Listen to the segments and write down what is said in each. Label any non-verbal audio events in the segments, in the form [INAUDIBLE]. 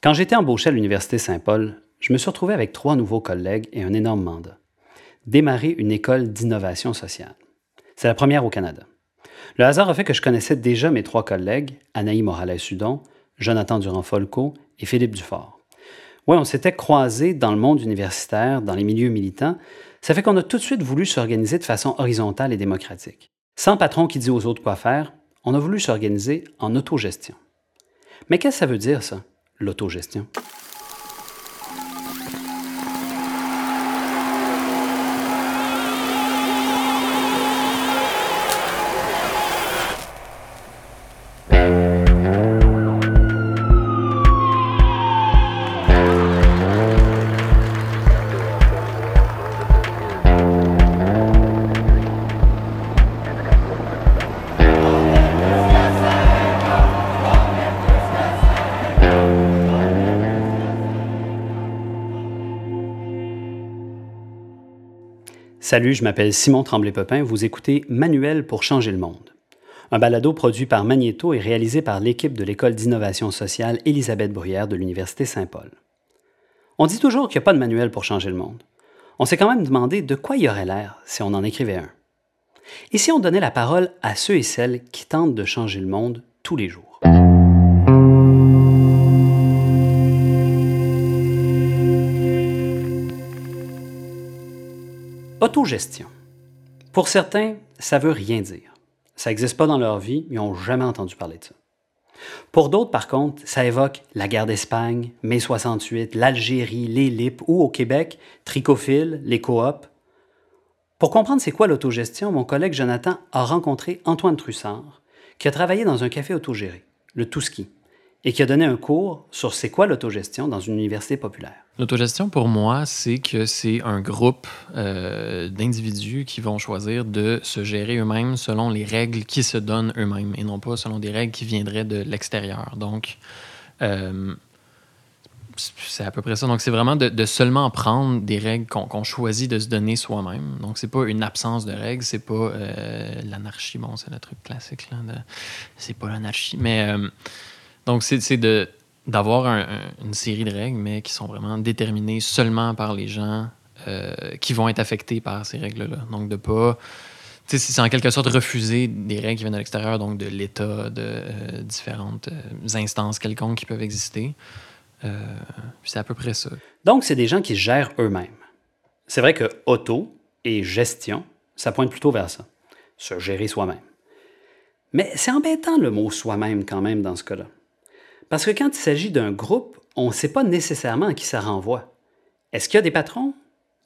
Quand j'étais embauché à l'Université Saint-Paul, je me suis retrouvé avec trois nouveaux collègues et un énorme mandat. Démarrer une école d'innovation sociale. C'est la première au Canada. Le hasard a fait que je connaissais déjà mes trois collègues, Anaï Morales-Sudon, Jonathan Durand-Folco et Philippe Dufort. Oui, on s'était croisés dans le monde universitaire, dans les milieux militants. Ça fait qu'on a tout de suite voulu s'organiser de façon horizontale et démocratique. Sans patron qui dit aux autres quoi faire, on a voulu s'organiser en autogestion. Mais qu'est-ce que ça veut dire, ça, l'autogestion? Salut, je m'appelle Simon Tremblay-Popin. Vous écoutez Manuel pour changer le monde. Un balado produit par Magnéto et réalisé par l'équipe de l'École d'innovation sociale Élisabeth Bruyère de l'Université Saint-Paul. On dit toujours qu'il n'y a pas de manuel pour changer le monde. On s'est quand même demandé de quoi il y aurait l'air si on en écrivait un. Et si on donnait la parole à ceux et celles qui tentent de changer le monde tous les jours? Autogestion. Pour certains, ça veut rien dire. Ça n'existe pas dans leur vie, ils n'ont jamais entendu parler de ça. Pour d'autres, par contre, ça évoque la guerre d'Espagne, mai 68, l'Algérie, les ou au Québec, Tricophile, les coops. Pour comprendre c'est quoi l'autogestion, mon collègue Jonathan a rencontré Antoine Trussard, qui a travaillé dans un café autogéré, le Touski, et qui a donné un cours sur c'est quoi l'autogestion dans une université populaire. L'autogestion, pour moi, c'est que c'est un groupe euh, d'individus qui vont choisir de se gérer eux-mêmes selon les règles qui se donnent eux-mêmes et non pas selon des règles qui viendraient de l'extérieur. Donc, euh, c'est à peu près ça. Donc, c'est vraiment de, seulement prendre des règles qu'on choisit de se donner soi-même. Donc, c'est pas une absence de règles, c'est pas euh, l'anarchie. Bon, c'est le truc classique, là. C'est pas l'anarchie. Mais, donc, c'est de d'avoir une série de règles, mais qui sont vraiment déterminées seulement par les gens euh, qui vont être affectés par ces règles-là. Donc, de pas. C'est en quelque sorte refuser des règles qui viennent de l'extérieur, donc de l'État, de euh, différentes euh, instances quelconques qui peuvent exister. c'est à peu près ça. Donc, c'est des gens qui gèrent eux-mêmes. C'est vrai que auto et gestion, ça pointe plutôt vers ça. Se gérer soi-même. Mais c'est embêtant le mot soi-même quand même dans ce cas-là. Parce que quand il s'agit d'un groupe, on ne sait pas nécessairement à qui ça renvoie. Est-ce qu'il y a des patrons?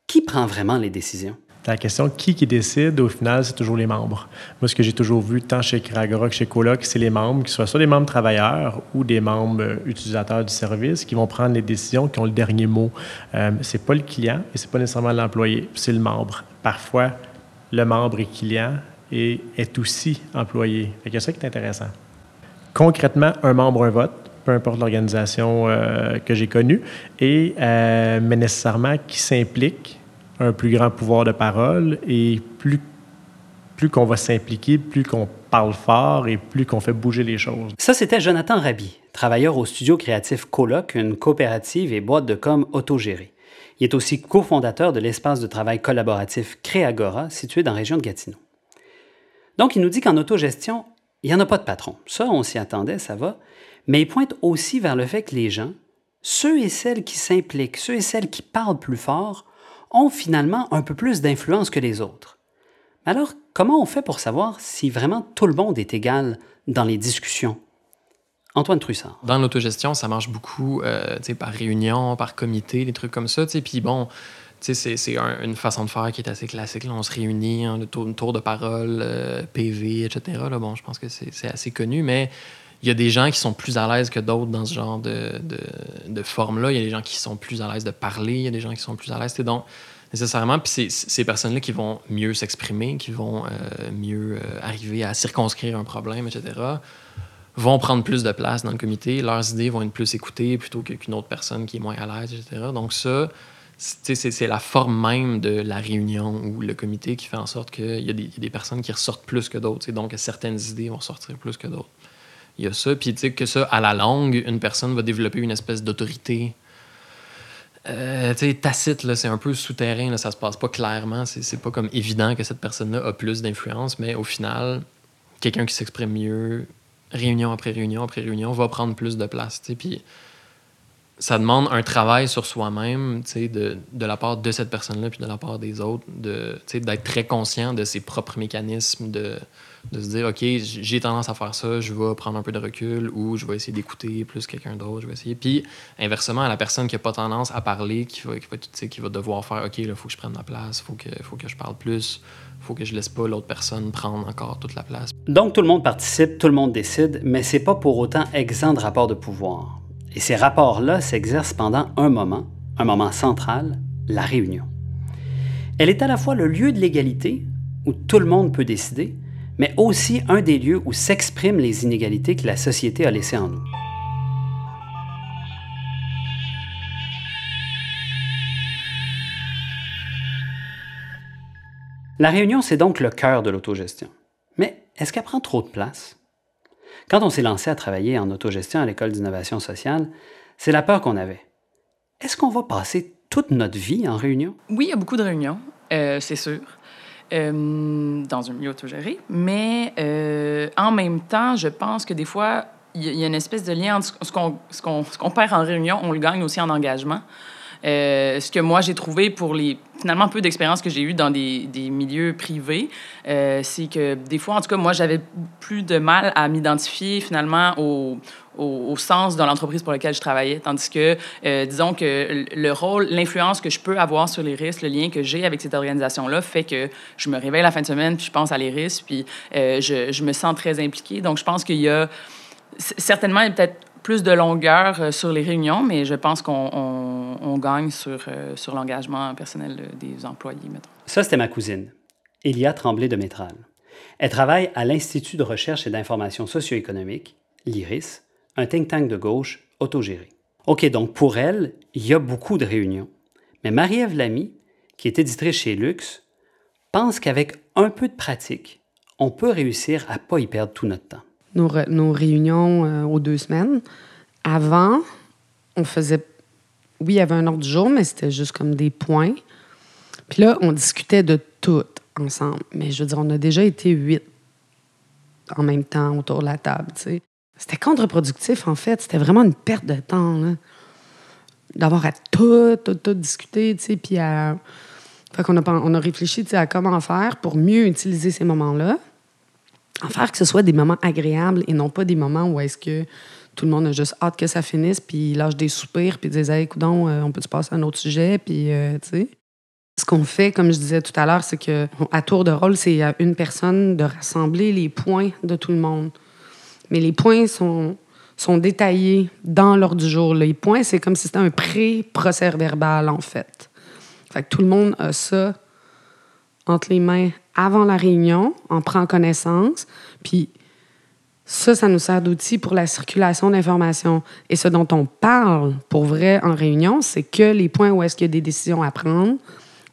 Qui prend vraiment les décisions? La question qui décide, au final, c'est toujours les membres. Moi, ce que j'ai toujours vu, tant chez Kragora que chez Coloc, c'est les membres, qui soient soit des membres travailleurs ou des membres euh, utilisateurs du service, qui vont prendre les décisions, qui ont le dernier mot. Euh, c'est pas le client et c'est pas nécessairement l'employé, c'est le membre. Parfois, le membre est client et est aussi employé. C'est ça qui est intéressant. Concrètement, un membre, un vote peu importe l'organisation euh, que j'ai connue, euh, mais nécessairement qui s'implique un plus grand pouvoir de parole et plus, plus qu'on va s'impliquer, plus qu'on parle fort et plus qu'on fait bouger les choses. Ça, c'était Jonathan Rabi, travailleur au studio créatif Coloc, une coopérative et boîte de com autogérée. Il est aussi cofondateur de l'espace de travail collaboratif Créagora, situé dans la région de Gatineau. Donc, il nous dit qu'en autogestion, il n'y en a pas de patron. Ça, on s'y attendait, ça va mais il pointe aussi vers le fait que les gens, ceux et celles qui s'impliquent, ceux et celles qui parlent plus fort, ont finalement un peu plus d'influence que les autres. Alors, comment on fait pour savoir si vraiment tout le monde est égal dans les discussions? Antoine Trussard. Dans l'autogestion, ça marche beaucoup euh, par réunion, par comité, des trucs comme ça. Puis bon, c'est une façon de faire qui est assez classique. on se réunit, on a un tour de parole, euh, PV, etc. Là, bon, je pense que c'est assez connu, mais il y a des gens qui sont plus à l'aise que d'autres dans ce genre de, de, forme-là. Il y a des gens qui sont plus à l'aise de parler, il y a des gens qui sont plus à l'aise. Donc, nécessairement, puis ces personnes-là qui vont mieux s'exprimer, qui vont euh, mieux euh, arriver à circonscrire un problème, etc., vont prendre plus de place dans le comité. Leurs idées vont être plus écoutées plutôt qu'une autre personne qui est moins à l'aise, etc. Donc, ça, c'est la forme même de la réunion ou le comité qui fait en sorte qu'il y, y, a des personnes qui ressortent plus que d'autres. Donc, certaines idées vont sortir plus que d'autres. Il y a ça. Puis, tu sais, que ça, à la longue, une personne va développer une espèce d'autorité. Euh, tacite, c'est un peu souterrain, là, ça se passe pas clairement. C'est, c'est pas comme évident que cette personne-là a plus d'influence, mais au final, quelqu'un qui s'exprime mieux, réunion après réunion après réunion, va prendre plus de place. Puis, ça demande un travail sur soi-même, de, de la part de cette personne-là, puis de la part des autres, de, d'être très conscient de ses propres mécanismes, de de se dire, OK, j'ai tendance à faire ça, je vais prendre un peu de recul ou je vais essayer d'écouter plus quelqu'un d'autre, je vais essayer. Puis, inversement, à la personne qui n'a pas tendance à parler, qui va, qui va, qui va devoir faire, OK, il faut que je prenne ma place, il faut que, faut que je parle plus, faut que je laisse pas l'autre personne prendre encore toute la place. Donc, tout le monde participe, tout le monde décide, mais c'est pas pour autant exempt de rapport de pouvoir. Et ces rapports-là s'exercent pendant un moment, un moment central, la réunion. Elle est à la fois le lieu de l'égalité, où tout le monde peut décider, mais aussi un des lieux où s'expriment les inégalités que la société a laissées en nous. La réunion, c'est donc le cœur de l'autogestion. Mais est-ce qu'elle prend trop de place? Quand on s'est lancé à travailler en autogestion à l'École d'innovation sociale, c'est la peur qu'on avait. Est-ce qu'on va passer toute notre vie en réunion? Oui, il y a beaucoup de réunions, euh, c'est sûr. Euh, dans un milieu autogéré. Mais euh, en même temps, je pense que des fois, il y, a une espèce de lien entre ce qu'on perd en réunion, on le gagne aussi en engagement. Euh, ce que moi j'ai trouvé pour les finalement peu d'expériences que j'ai eues dans des, des milieux privés, euh, c'est que des fois, en tout cas, moi j'avais plus de mal à m'identifier finalement au, au, sens de l'entreprise pour laquelle je travaillais, tandis que euh, disons que le rôle, l'influence que je peux avoir sur les risques, le lien que j'ai avec cette organisation-là fait que je me réveille la fin de semaine puis je pense à les risques puis je, je me sens très impliquée. Donc je pense qu'il y a certainement peut-être plus de longueur euh, sur les réunions, mais je pense qu'on gagne sur, euh, sur l'engagement personnel des employés, mettons. Ça, c'était ma cousine, Elia Tremblay de Métral. Elle travaille à l'Institut de recherche et d'information socio-économique, l'IRIS, un think tank de gauche autogéré. OK, donc pour elle, il y a beaucoup de réunions. Mais Marie-Ève Lamy, qui est éditrice chez Lux, pense qu'avec un peu de pratique, on peut réussir à ne pas y perdre tout notre temps nos, réunions euh, aux deux semaines. Avant, on faisait. Oui, il y avait un ordre du jour, mais c'était juste comme des points. Puis là, on discutait de tout ensemble. Mais je veux dire, on a déjà été huit en même temps autour de la table. C'était contre-productif, en fait. C'était vraiment une perte de temps, D'avoir à tout, tout, tout discuter, tu sais, puis à... Fait qu'on a, on a réfléchi, tu sais, à comment faire pour mieux utiliser ces moments-là en faire que ce soit des moments agréables et non pas des moments où est-ce que tout le monde a juste hâte que ça finisse, puis lâche des soupirs, puis disait hey, écoute, euh, on peut-tu passer à un autre sujet, puis, euh, tu sais. Ce qu'on fait, comme je disais tout à l'heure, c'est que à tour de rôle, c'est à une personne de rassembler les points de tout le monde. Mais les points sont, sont détaillés dans l'ordre du jour. Les points, c'est comme si c'était un pré-procès verbal, en fait. Fait que tout le monde a ça entre les mains avant la réunion, on prend connaissance, puis ça, ça nous sert d'outil pour la circulation d'informations. Et ce dont on parle pour vrai en réunion, c'est que les points où est-ce qu'il y a des décisions à prendre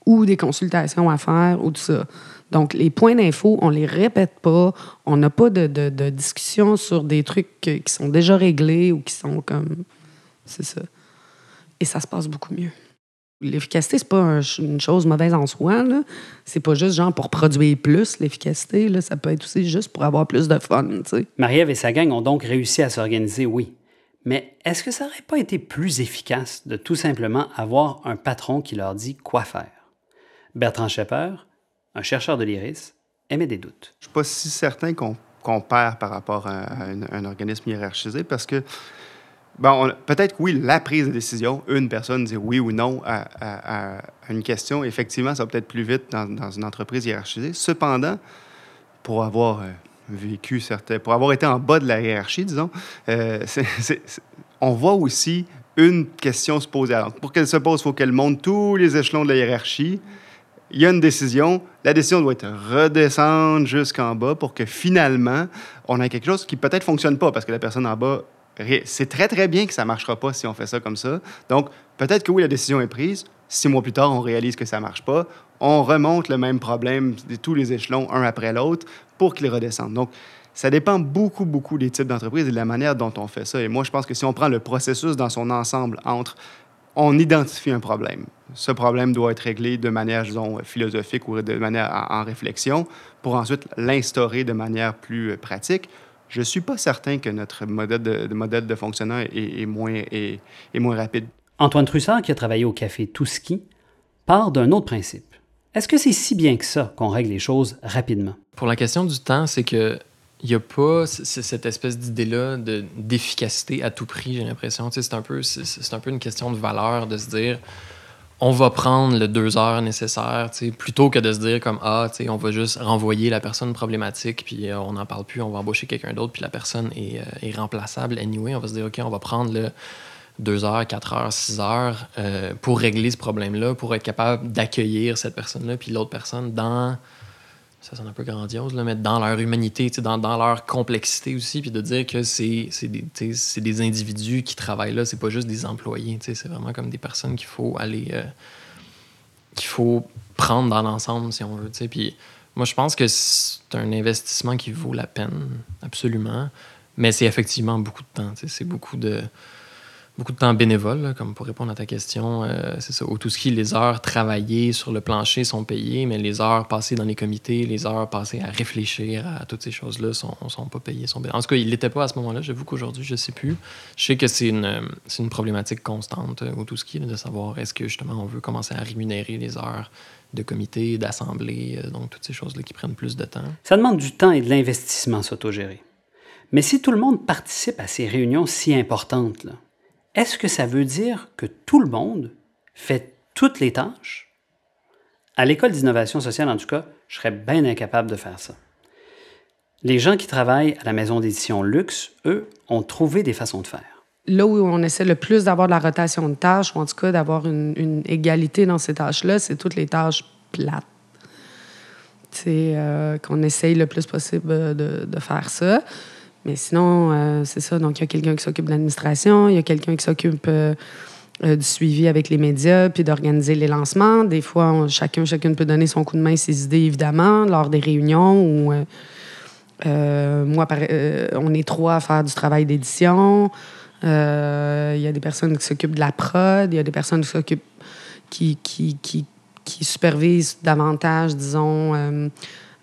ou des consultations à faire ou tout ça. Donc, les points d'info, on les répète pas. On n'a pas de, de, de, discussion sur des trucs qui sont déjà réglés ou qui sont comme... C'est ça. Et ça se passe beaucoup mieux. L'efficacité, c'est pas une chose mauvaise en soi. C'est pas juste genre pour produire plus, l'efficacité. Ça peut être aussi juste pour avoir plus de fun. Marie-Ève et sa gang ont donc réussi à s'organiser, oui. Mais est-ce que ça n'aurait pas été plus efficace de tout simplement avoir un patron qui leur dit quoi faire? Bertrand Schepper, un chercheur de l'IRIS, émet des doutes. Je ne suis pas si certain qu'on perd par rapport à un, un organisme hiérarchisé parce que Bon, peut-être que oui, la prise de décision, une personne dire oui ou non à, une question, effectivement, ça va peut-être plus vite dans, une entreprise hiérarchisée. Cependant, pour avoir euh, vécu certains, pour avoir été en bas de la hiérarchie, disons, euh, on voit aussi une question se poser. Alors, pour qu'elle se pose, il faut qu'elle monte tous les échelons de la hiérarchie. Il y a une décision, la décision doit être redescendre jusqu'en bas pour que finalement, on ait quelque chose qui peut-être fonctionne pas parce que la personne en bas c'est très, très bien que ça ne marchera pas si on fait ça comme ça. Donc, peut-être que oui, la décision est prise. Six mois plus tard, on réalise que ça ne marche pas. On remonte le même problème de tous les échelons, un après l'autre, pour qu'il redescende. Donc, Ça dépend beaucoup, beaucoup des types d'entreprises et de la manière dont on fait ça. Et moi, je pense que si on prend le processus dans son ensemble entre on identifie un problème. Ce problème doit être réglé de manière, disons, philosophique ou de manière en, réflexion pour ensuite l'instaurer de manière plus euh, pratique. Je ne suis pas certain que notre modèle de, modèle de fonctionnement est, moins, est, moins rapide. Antoine Trussard, qui a travaillé au café Touski, part d'un autre principe. Est-ce que c'est si bien que ça qu'on règle les choses rapidement? Pour la question du temps, c'est que il n'y a pas cette espèce d'idée-là d'efficacité à tout prix, j'ai l'impression. C'est un, peu, c'est un peu une question de valeur de se dire on va prendre le deux heures nécessaires, plutôt que de se dire comme ah, on va juste renvoyer la personne problématique, puis euh, on n'en parle plus, on va embaucher quelqu'un d'autre, puis la personne est, euh, est, remplaçable. Anyway, on va se dire ok, on va prendre le deux heures, quatre heures, six heures euh, pour régler ce problème-là, pour être capable d'accueillir cette personne-là, puis l'autre personne dans ça sonne un peu grandiose, là, mais dans leur humanité, dans, dans leur complexité aussi, puis de dire que c'est des, des individus qui travaillent là, c'est pas juste des employés, c'est vraiment comme des personnes qu'il faut aller. Euh, qu'il faut prendre dans l'ensemble, si on veut. Puis moi, je pense que c'est un investissement qui vaut la peine, absolument, mais c'est effectivement beaucoup de temps, c'est beaucoup de beaucoup de temps bénévole, comme pour répondre à ta question. Euh, c'est ça. Au tout les heures travaillées sur le plancher sont payées, mais les heures passées dans les comités, les heures passées à réfléchir à toutes ces choses-là sont, sont pas payées. Sont... En tout cas, il l'était pas à ce moment-là. J'avoue qu'aujourd'hui, je sais plus. Je sais que c'est une, une problématique constante euh, au tout ski, de savoir est-ce que justement on veut commencer à rémunérer les heures de comité, d'assemblée, euh, donc toutes ces choses-là qui prennent plus de temps. Ça demande du temps et de l'investissement s'autogérer. Mais si tout le monde participe à ces réunions si importantes, là, est-ce que ça veut dire que tout le monde fait toutes les tâches? À l'école d'innovation sociale, en tout cas, je serais bien incapable de faire ça. Les gens qui travaillent à la maison d'édition Luxe, eux, ont trouvé des façons de faire. Là où on essaie le plus d'avoir de la rotation de tâches, ou en tout cas d'avoir une, égalité dans ces tâches-là, c'est toutes les tâches plates. C'est euh, qu'on essaye le plus possible de faire ça. Mais sinon, euh, c'est ça. Donc, il y a quelqu'un qui s'occupe de l'administration, il y a quelqu'un qui s'occupe euh, euh, du suivi avec les médias, puis d'organiser les lancements. Des fois, chacun, chacune peut donner son coup de main, ses idées, évidemment, lors des réunions où, moi, on est trois à faire du travail d'édition. Il y a des personnes qui s'occupent de la prod, il y a des personnes qui s'occupent, qui supervisent davantage, disons,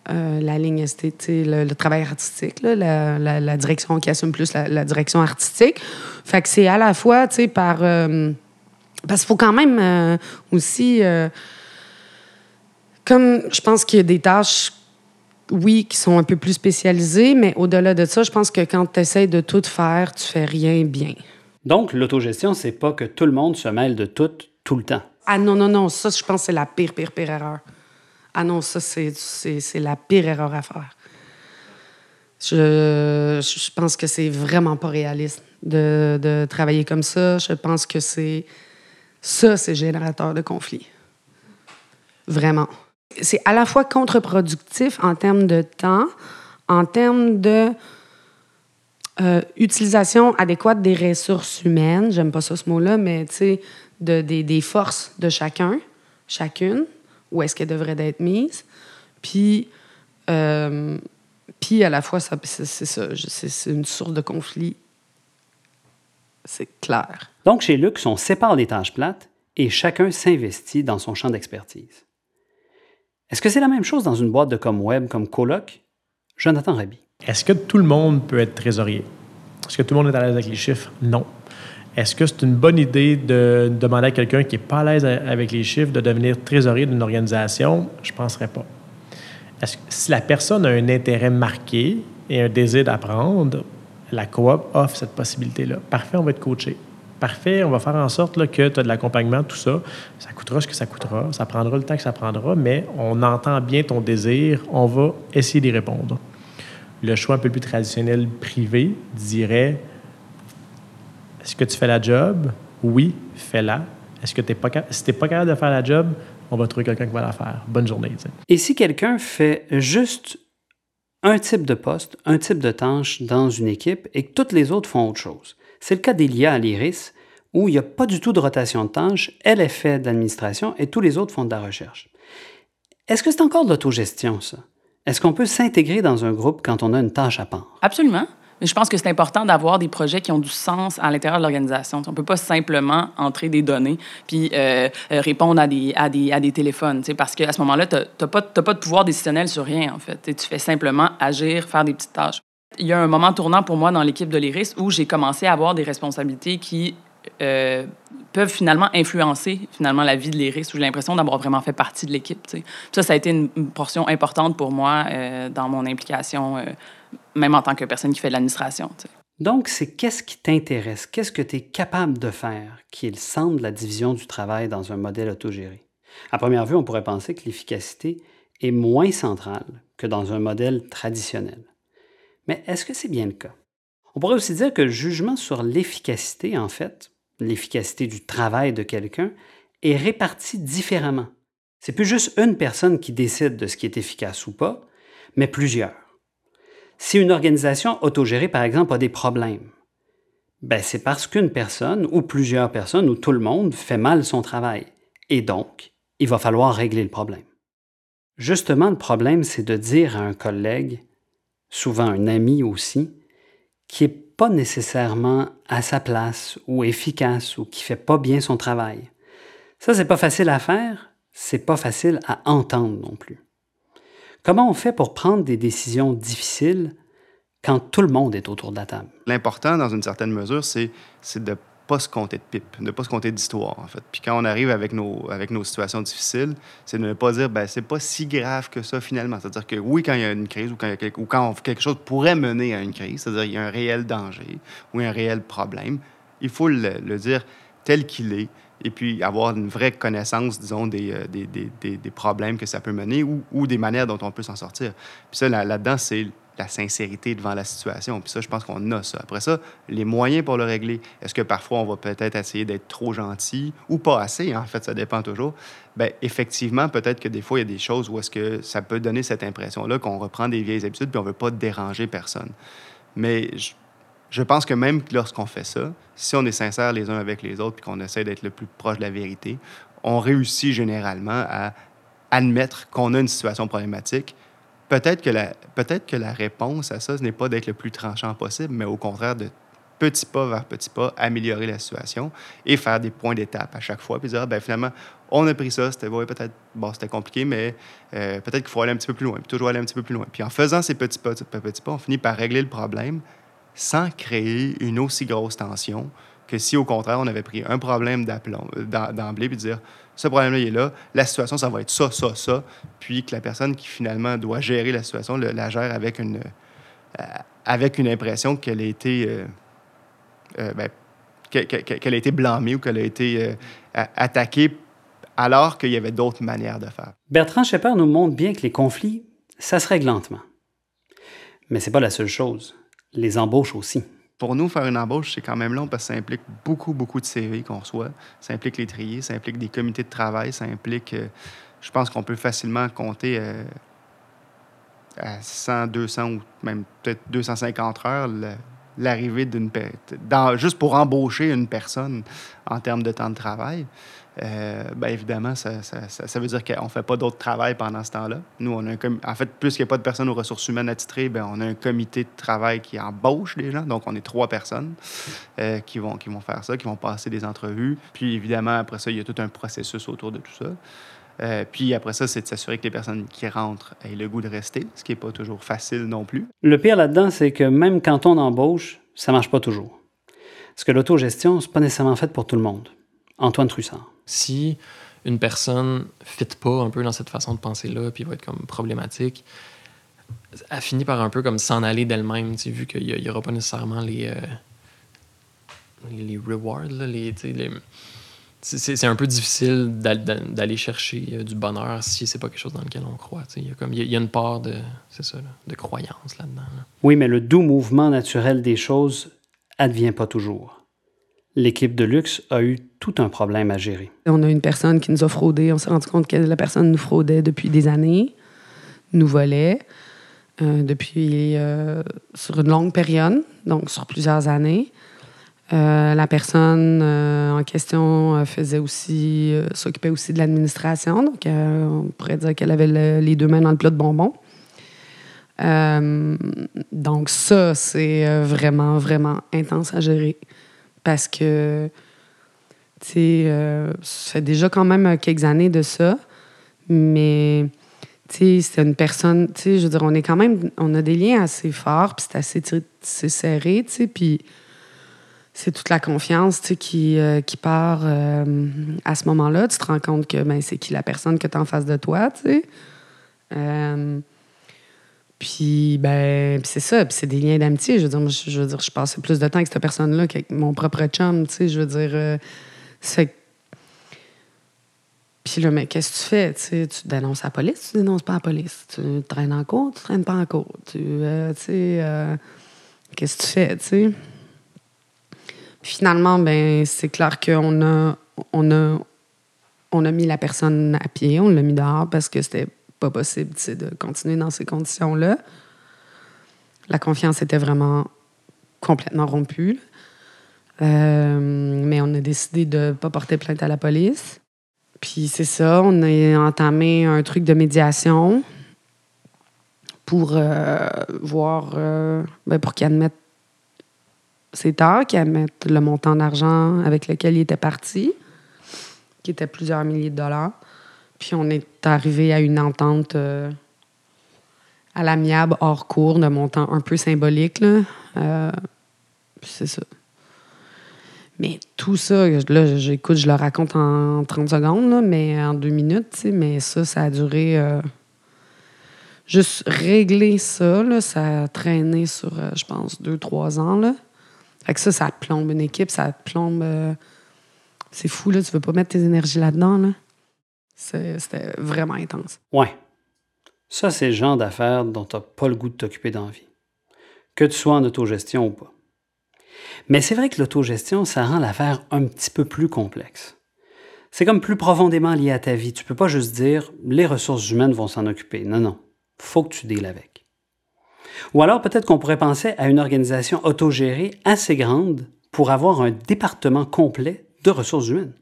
euh, la ligne le, le, travail artistique, la, la, direction qui assume plus la, direction artistique. Fait que c'est à la fois, tu sais, par... Euh, parce qu'il faut quand même euh, aussi... comme je pense qu'il y a des tâches, oui, qui sont un peu plus spécialisées, mais au-delà de ça, je pense que quand tu essaies de tout faire, tu fais rien bien. Donc, l'autogestion, c'est pas que tout le monde se mêle de tout, tout le temps? Ah non, non, non, ça, je pense que c'est la pire, pire, pire erreur. Ah non, ça, c'est la pire erreur à faire. Je, je pense que c'est vraiment pas réaliste de, de, travailler comme ça. Je pense que c'est. Ça, c'est générateur de conflits. Vraiment. C'est à la fois contre-productif en termes de temps, en termes de. Euh, utilisation adéquate des ressources humaines, j'aime pas ça ce mot-là, mais tu sais, de, des, des forces de chacun, chacune où est-ce qu'elle devrait être mise. Puis, euh, puis à la fois, c'est ça, c'est une source de conflit. C'est clair. Donc, chez Lux, on sépare les tâches plates et chacun s'investit dans son champ d'expertise. Est-ce que c'est la même chose dans une boîte de com web comme Coloc? Jonathan Rabi. Est-ce que tout le monde peut être trésorier? Est-ce que tout le monde est à l'aise avec les chiffres? Non. Est-ce que c'est une bonne idée de demander à quelqu'un qui n'est pas à l'aise avec les chiffres de devenir trésorier d'une organisation? Je ne penserais pas. Si la personne a un intérêt marqué et un désir d'apprendre, la coop offre cette possibilité-là. Parfait, on va être coaché. Parfait, on va faire en sorte là, que tu as de l'accompagnement, tout ça. Ça coûtera ce que ça coûtera, ça prendra le temps que ça prendra, mais on entend bien ton désir, on va essayer d'y répondre. Le choix un peu plus traditionnel privé dirait est-ce que tu fais la job? Oui, fais-la. Est-ce que pas, si tu n'es pas capable de faire la job, on va trouver quelqu'un qui va la faire. Bonne journée. Et si quelqu'un fait juste un type de poste, un type de tâche dans une équipe et que toutes les autres font autre chose? C'est le cas d'Elia à l'IRIS, où il n'y a pas du tout de rotation de tâches. Elle est faite d'administration et tous les autres font de la recherche. Est-ce que c'est encore de l'autogestion, ça? Est-ce qu'on peut s'intégrer dans un groupe quand on a une tâche à part? Absolument. Mais je pense que c'est important d'avoir des projets qui ont du sens à l'intérieur de l'organisation. On ne peut pas simplement entrer des données puis euh, euh, répondre à des, à des, à des téléphones, parce qu'à ce moment-là, tu n'as pas, pas de pouvoir décisionnel sur rien, en fait. tu fais simplement agir, faire des petites tâches. Il y a un moment tournant pour moi dans l'équipe de l'IRIS où j'ai commencé à avoir des responsabilités qui euh, peuvent finalement influencer finalement la vie de l'IRIS, où j'ai l'impression d'avoir vraiment fait partie de l'équipe. Ça, ça a été une, portion importante pour moi dans mon implication, même en tant que personne qui fait de l'administration. Donc, c'est qu'est-ce qui t'intéresse, qu'est-ce que tu es capable de faire qui est le centre de la division du travail dans un modèle autogéré? À première vue, on pourrait penser que l'efficacité est moins centrale que dans un modèle traditionnel. Mais est-ce que c'est bien le cas? On pourrait aussi dire que le jugement sur l'efficacité, en fait, l'efficacité du travail de quelqu'un, est répartie différemment. C'est plus juste une personne qui décide de ce qui est efficace ou pas, mais plusieurs. Si une organisation autogérée, par exemple, a des problèmes, ben c'est parce qu'une personne ou plusieurs personnes ou tout le monde fait mal son travail. Et donc, il va falloir régler le problème. Justement, le problème, c'est de dire à un collègue, souvent un ami aussi, qui n'est pas nécessairement à sa place ou efficace ou qui fait pas bien son travail. Ça, c'est pas facile à faire, c'est pas facile à entendre non plus. Comment on fait pour prendre des décisions difficiles quand tout le monde est autour de la table? L'important, dans une certaine mesure, c'est de pas se compter de pipe, de pas se compter d'histoire, en fait. Puis quand on arrive avec nos, avec nos situations difficiles, c'est de ne pas dire, ben c'est pas si grave que ça, finalement. C'est-à-dire que oui, quand il y a une crise ou quand, quelque, ou quand quelque chose pourrait mener à une crise, c'est-à-dire qu'il y a un réel danger ou un réel problème, il faut le, dire tel qu'il est et puis avoir une vraie connaissance, disons, des, euh, des, des, des problèmes que ça peut mener ou, ou, des manières dont on peut s'en sortir. Puis ça, là-dedans, c'est la sincérité devant la situation. Puis ça, je pense qu'on a ça. Après ça, les moyens pour le régler. Est-ce que parfois on va peut-être essayer d'être trop gentil ou pas assez? En fait, ça dépend toujours. Bien, effectivement, peut-être que des fois, il y a des choses où est-ce que ça peut donner cette impression-là qu'on reprend des vieilles habitudes puis on veut pas déranger personne. Mais je, je pense que même lorsqu'on fait ça, si on est sincère les uns avec les autres puis qu'on essaie d'être le plus proche de la vérité, on réussit généralement à admettre qu'on a une situation problématique peut-être que, la, peut-être que la réponse à ça, ce n'est pas d'être le plus tranchant possible, mais au contraire de petit pas vers petit pas, améliorer la situation et faire des points d'étape à chaque fois, puis dire, ah, ben, finalement, on a pris ça, c'était peut-être bon, compliqué, mais euh, peut-être qu'il faut aller un petit peu plus loin, puis toujours aller un petit peu plus loin. Puis en faisant ces petits pas, petits pas, on finit par régler le problème sans créer une aussi grosse tension que si, au contraire, on avait pris un problème euh, d'emblée, puis dire ce problème-là, il est là, la situation, ça va être ça, ça, ça, puis que la personne qui finalement doit gérer la situation la gère avec une, euh, avec une impression qu'elle a été. Euh, ben, qu'elle a été blâmée ou qu'elle a été attaquée alors qu'il y avait d'autres manières de faire. Bertrand Schepper nous montre bien que les conflits, ça se règle lentement. Mais c'est pas la seule chose. Les embauches aussi pour nous, faire une embauche, c'est quand même long parce que ça implique beaucoup, beaucoup de CV qu'on reçoit. Ça implique les trier, ça implique des comités de travail, ça implique, euh, je pense qu'on peut facilement compter euh, à 100, 200 ou même peut-être 250 heures l'arrivée d'une juste pour embaucher une personne en termes de temps de travail. Euh, ben évidemment, ça, ça, ça, veut dire qu'on ne fait pas d'autre travail pendant ce temps-là. Nous, on a un en fait, plus qu'il n'y a pas de personnes aux ressources humaines attitrées, ben on a un comité de travail qui embauche des gens. Donc, on est trois personnes euh, qui, vont, qui vont faire ça, qui vont passer des entrevues. Puis, évidemment, après ça, il y a tout un processus autour de tout ça. Euh, puis après ça, c'est de s'assurer que les personnes qui rentrent aient le goût de rester, ce qui n'est pas toujours facile non plus. Le pire là-dedans, c'est que même quand on embauche, ça ne marche pas toujours. Parce que l'autogestion, ce n'est pas nécessairement fait pour tout le monde. Antoine Trussard si une personne ne fit pas un peu dans cette façon de penser-là, puis va être comme problématique, elle finit par un peu comme s'en aller d'elle-même, vu qu'il n'y aura pas nécessairement les, euh, les, rewards, les, c'est un peu difficile d'aller chercher euh, du bonheur si c'est pas quelque chose dans lequel on croit. Il y, a comme, il y a une part de, ça, de croyance là-dedans. Oui, mais le doux mouvement naturel des choses advient pas toujours l'équipe de luxe a eu tout un problème à gérer. On a une personne qui nous a fraudé. On s'est rendu compte que la personne nous fraudait depuis des années, nous volait euh, depuis euh, sur une longue période, donc sur plusieurs années. Euh, la personne en question faisait aussi, s'occupait aussi de l'administration, donc on pourrait dire qu'elle avait les deux mains dans le plat de bonbons. Donc ça, c'est vraiment, vraiment intense à gérer. Parce que, sais, euh, ça fait déjà quand même quelques années de ça. Mais, c'est une personne, tu sais, je veux dire, on est quand même, on a des liens assez forts, puis c'est assez, sais, serré, puis c'est toute la confiance qui, euh, qui part euh, à ce moment-là. Tu te rends compte que ben, c'est qui la personne que tu en face de toi, tu sais. Puis, ben, c'est ça, c'est des liens d'amitié. Je veux dire, moi, je, veux dire, je passais plus de temps avec cette personne-là qu'avec mon propre chum, tu sais. Je veux dire, euh, c'est. Puis là, mais qu'est-ce que tu fais? Tu, tu dénonces la police, tu dénonces pas la police. Tu traînes en cours, tu traînes pas en cours. Tu, euh, tu euh, qu'est-ce que tu fais, tu finalement, ben, c'est clair qu'on a, on a, on a mis la personne à pied, on l'a mis dehors parce que c'était pas possible de continuer dans ces conditions-là. La confiance était vraiment complètement rompue. Euh, mais on a décidé de ne pas porter plainte à la police. Puis c'est ça, on a entamé un truc de médiation pour euh, voir, euh, ben, pour qu'il admette ses torts, qu'il admette le montant d'argent avec lequel il était parti, qui était plusieurs milliers de dollars. Puis on est arrivé à une entente euh, à l'amiable hors cours de montant un peu symbolique. Euh, c'est ça. Mais tout ça, là, j'écoute, je le raconte en 30 secondes, là, mais en deux minutes, mais ça, ça a duré. euh, juste régler ça, là, ça a traîné sur, euh, je pense, deux, trois ans. Là. Fait que ça, ça te plombe une équipe, ça te plombe. c'est fou, là, tu veux pas mettre tes énergies là-dedans. Là. C'était vraiment intense. Ouais. Ça, c'est le genre d'affaires dont tu n'as pas le goût de t'occuper dans. Que tu sois en autogestion ou pas. Mais c'est vrai que l'autogestion, ça rend l'affaire un petit peu plus complexe. C'est comme plus profondément lié à ta vie. Tu peux pas juste dire les ressources humaines vont s'en occuper. Non, non. Faut que tu deals avec. Ou alors peut-être qu'on pourrait penser à une organisation autogérée assez grande pour avoir un département complet de ressources humaines.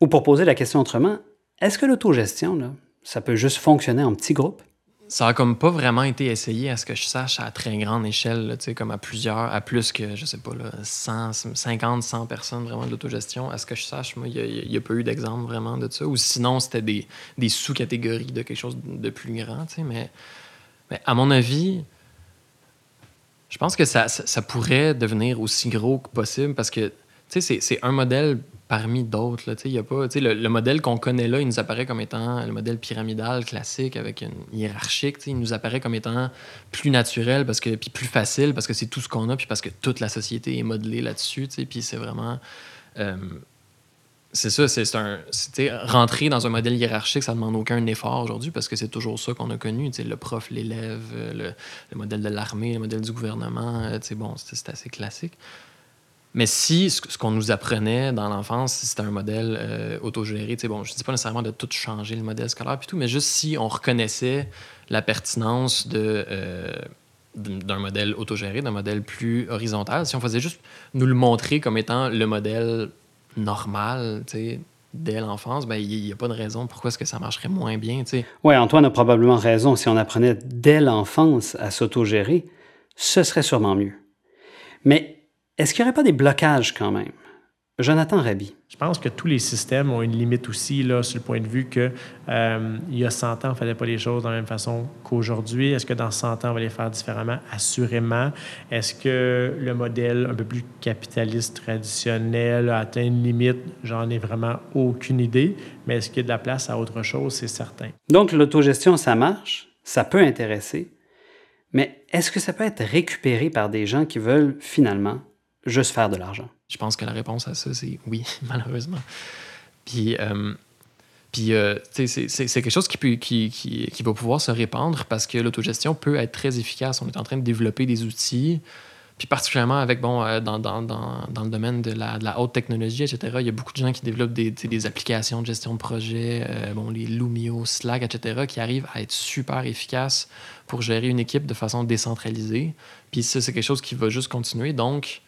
Ou pour poser la question autrement, est-ce que l'autogestion, là, ça peut juste fonctionner en petits groupes? Ça a comme pas vraiment été essayé à ce que je sache à très grande échelle, comme à plusieurs, à plus que, je sais pas, là, 100, 50, 100 personnes vraiment de l'autogestion. À ce que je sache, moi, il n'y a, pas eu d'exemple vraiment de ça. Ou sinon, c'était des, sous-catégories de quelque chose de plus grand. Mais, à mon avis, je pense que ça, ça, pourrait devenir aussi gros que possible parce que, c'est un modèle parmi d'autres. le, le modèle qu'on connaît là, il nous apparaît comme étant le modèle pyramidal classique avec une hiérarchique. Il nous apparaît comme étant plus naturel parce que, puis plus facile parce que c'est tout ce qu'on a, puis parce que toute la société est modelée là-dessus. Puis c'est vraiment. euh, c'est ça, c'est un. rentrer dans un modèle hiérarchique, ça demande aucun effort aujourd'hui parce que c'est toujours ça qu'on a connu. Le prof, l'élève, le, le modèle de l'armée, le modèle du gouvernement. euh, Bon, c'est assez classique. Mais si ce, qu'on nous apprenait dans l'enfance, si c'était un modèle euh, autogéré, bon, je dis pas nécessairement de tout changer le modèle scolaire puis tout, mais juste si on reconnaissait la pertinence de, euh, d'un modèle autogéré, d'un modèle plus horizontal, si on faisait juste nous le montrer comme étant le modèle normal, dès l'enfance, ben il n'y a pas de raison pourquoi est-ce que ça marcherait moins bien. Oui, Antoine a probablement raison. Si on apprenait dès l'enfance à s'autogérer, ce serait sûrement mieux. Mais est-ce qu'il n'y aurait pas des blocages quand même? Jonathan Rabi. Je pense que tous les systèmes ont une limite aussi, là, sur le point de vue que euh, il y a 100 ans, on ne faisait pas les choses de la même façon qu'aujourd'hui. Est-ce que dans 100 ans, on va les faire différemment? Assurément. Est-ce que le modèle un peu plus capitaliste traditionnel a atteint une limite? J'en ai vraiment aucune idée. Mais est-ce qu'il y a de la place à autre chose? C'est certain. Donc, l'autogestion, ça marche, ça peut intéresser, mais est-ce que ça peut être récupéré par des gens qui veulent finalement juste faire de l'argent? Je pense que la réponse à ça, c'est oui, [LAUGHS] malheureusement. Puis, euh, puis euh, c'est- quelque chose qui, peut, qui, qui, qui va pouvoir se répandre parce que l'autogestion peut être très efficace. On est en train de développer des outils, puis particulièrement avec, bon, euh, dans, dans, dans, dans le domaine de la, de la haute technologie, etc., il y a beaucoup de gens qui développent des, des applications de gestion de projet, euh, bon, les Lumio, Slack, etc., qui arrivent à être super efficaces pour gérer une équipe de façon décentralisée. Puis ça, c'est quelque chose qui va juste continuer. Donc,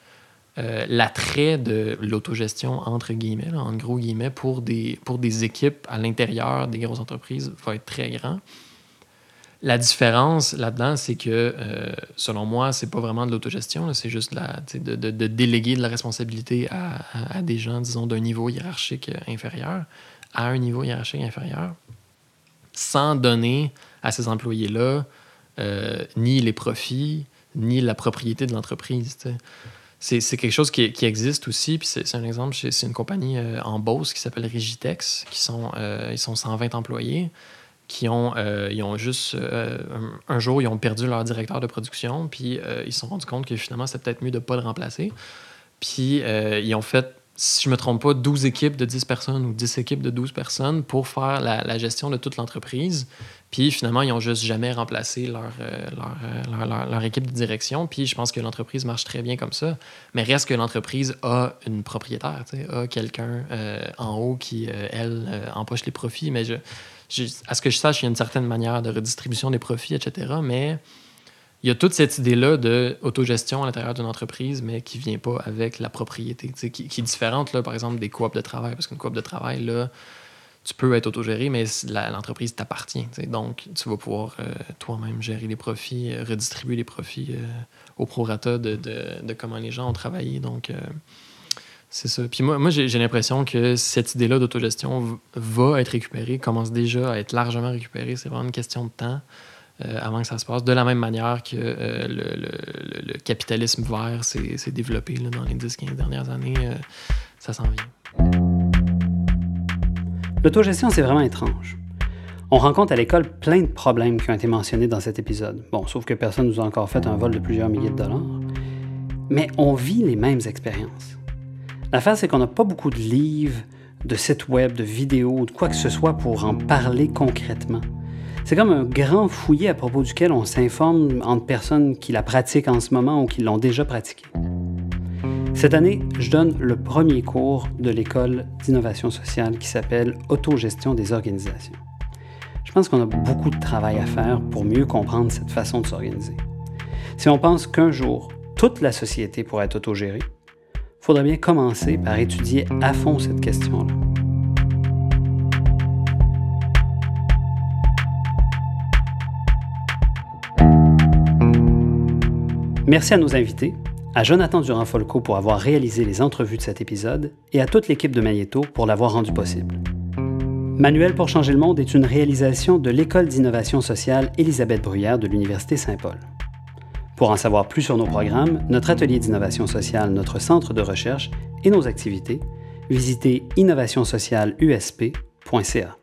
euh, l'attrait de l'autogestion, entre guillemets, en gros guillemets, pour des, pour des équipes à l'intérieur des grosses entreprises va être très grand. La différence là-dedans, c'est que, euh, selon moi, c'est pas vraiment de l'autogestion, c'est juste de, de, déléguer de la responsabilité à des gens, disons, d'un niveau hiérarchique inférieur à un niveau hiérarchique inférieur, sans donner à ces employés-là euh, ni les profits, ni la propriété de l'entreprise. C'est, c'est quelque chose qui, existe aussi, c'est, c'est un exemple, c'est une compagnie euh, en Beauce qui s'appelle Rigitex, qui sont, euh, ils sont 120 employés, qui ont, euh, ils ont juste, un, jour, ils ont perdu leur directeur de production, puis ils se sont rendus compte que finalement, c'était peut-être mieux de ne pas le remplacer. Puis ils ont fait si je ne me trompe pas, 12 équipes de 10 personnes ou 10 équipes de 12 personnes pour faire la gestion de toute l'entreprise. Puis finalement, ils n'ont juste jamais remplacé leur, euh, leur, leur, leur, équipe de direction. Puis je pense que l'entreprise marche très bien comme ça. Mais reste que l'entreprise a une propriétaire, a quelqu'un euh, en haut qui, euh, elle, empoche les profits. Mais je, à ce que je sache, il y a une certaine manière de redistribution des profits, etc. Mais il y a toute cette idée-là d'autogestion à l'intérieur d'une entreprise, mais qui ne vient pas avec la propriété, qui, qui, est différente, là, par exemple, des coops de travail. Parce qu'une coop de travail, là, tu peux être autogéré, mais l'entreprise t'appartient. Donc, tu vas pouvoir euh, toi-même gérer les profits, euh, redistribuer les profits euh, au prorata de, de, comment les gens ont travaillé. Donc, c'est ça. Puis moi, moi j'ai l'impression que cette idée-là d'autogestion va être récupérée, commence déjà à être largement récupérée. C'est vraiment une question de temps. Avant que ça se passe, de la même manière que le, le, le, capitalisme vert s'est développé là, dans les 10-15 dernières années, ça s'en vient. L'autogestion, c'est vraiment étrange. On rencontre à l'école plein de problèmes qui ont été mentionnés dans cet épisode. Bon, sauf que personne nous a encore fait un vol de plusieurs milliers de dollars. Mais on vit les mêmes expériences. L'affaire, c'est qu'on n'a pas beaucoup de livres, de sites web, de vidéos de quoi que ce soit pour en parler concrètement. C'est comme un grand fouillis à propos duquel on s'informe entre personnes qui la pratiquent en ce moment ou qui l'ont déjà pratiquée. Cette année, je donne le premier cours de l'école d'innovation sociale qui s'appelle Autogestion des organisations. Je pense qu'on a beaucoup de travail à faire pour mieux comprendre cette façon de s'organiser. Si on pense qu'un jour, toute la société pourrait être autogérée, il faudrait bien commencer par étudier à fond cette question-là. Merci à nos invités, à Jonathan Durand-Folco pour avoir réalisé les entrevues de cet épisode et à toute l'équipe de Magneto pour l'avoir rendu possible. Manuel pour changer le monde est une réalisation de l'École d'innovation sociale Élisabeth Bruyère de l'Université Saint-Paul. Pour en savoir plus sur nos programmes, notre atelier d'innovation sociale, notre centre de recherche et nos activités, visitez innovationsocialusp.ca.